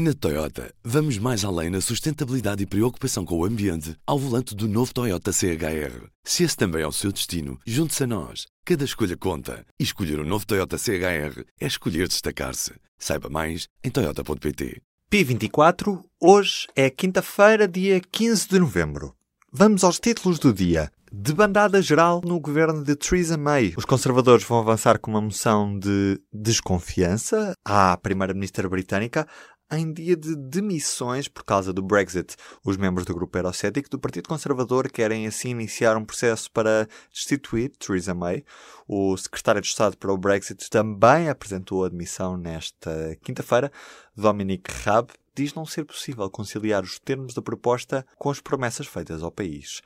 Na Toyota, vamos mais além na sustentabilidade e preocupação com o ambiente ao volante do novo Toyota CHR. Se esse também é o seu destino, junte-se a nós. Cada escolha conta. E escolher o um novo Toyota CHR é escolher destacar-se. Saiba mais em Toyota.pt. P24, hoje é quinta-feira, dia 15 de novembro. Vamos aos títulos do dia. Debandada geral no governo de Theresa May. Os conservadores vão avançar com uma moção de desconfiança à primeira-ministra britânica em dia de demissões por causa do Brexit. Os membros do grupo eurocético do Partido Conservador querem assim iniciar um processo para destituir Theresa May. O secretário de Estado para o Brexit também apresentou a demissão nesta quinta-feira. Dominic Raab diz não ser possível conciliar os termos da proposta com as promessas feitas ao país.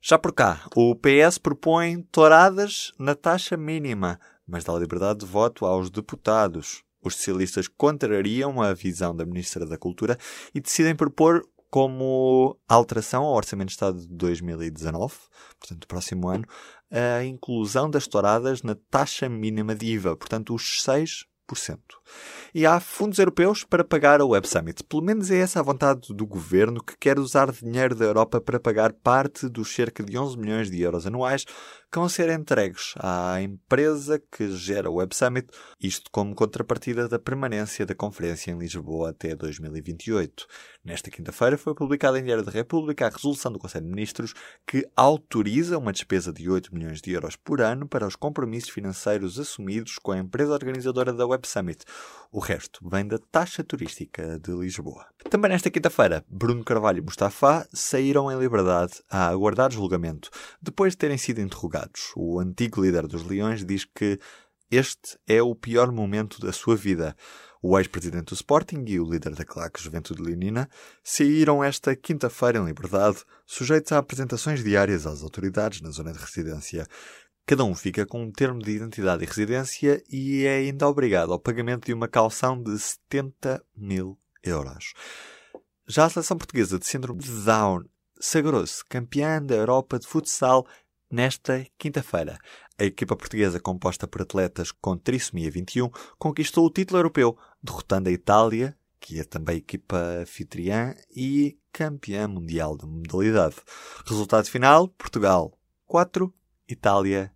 Já por cá, o PS propõe touradas na taxa mínima, mas dá liberdade de voto aos deputados. Os socialistas contrariam a visão da Ministra da Cultura e decidem propor como alteração ao Orçamento de Estado de 2019, portanto, do próximo ano, a inclusão das touradas na taxa mínima de IVA, portanto, os 6%. E há fundos europeus para pagar a Web Summit. Pelo menos é essa a vontade do governo que quer usar dinheiro da Europa para pagar parte dos cerca de 11 milhões de euros anuais que vão ser entregues à empresa que gera o Web Summit, isto como contrapartida da permanência da conferência em Lisboa até 2028. Nesta quinta-feira foi publicada em Diário da República a resolução do Conselho de Ministros que autoriza uma despesa de 8 milhões de euros por ano para os compromissos financeiros assumidos com a empresa organizadora da Web Summit. O resto vem da taxa turística de Lisboa. Também nesta quinta-feira, Bruno Carvalho e Mustafa saíram em liberdade a aguardar julgamento, depois de terem sido interrogados. O antigo líder dos Leões diz que este é o pior momento da sua vida. O ex-presidente do Sporting e o líder da claque Juventude Leonina saíram esta quinta-feira em liberdade, sujeitos a apresentações diárias às autoridades na zona de residência. Cada um fica com um termo de identidade e residência e é ainda obrigado ao pagamento de uma calção de 70 mil euros. Já a seleção portuguesa de síndrome de Down sagrou-se campeã da Europa de futsal nesta quinta-feira. A equipa portuguesa, composta por atletas com trissomia 21, conquistou o título europeu, derrotando a Itália, que é também equipa anfitriã e campeã mundial da modalidade. Resultado final: Portugal 4, Itália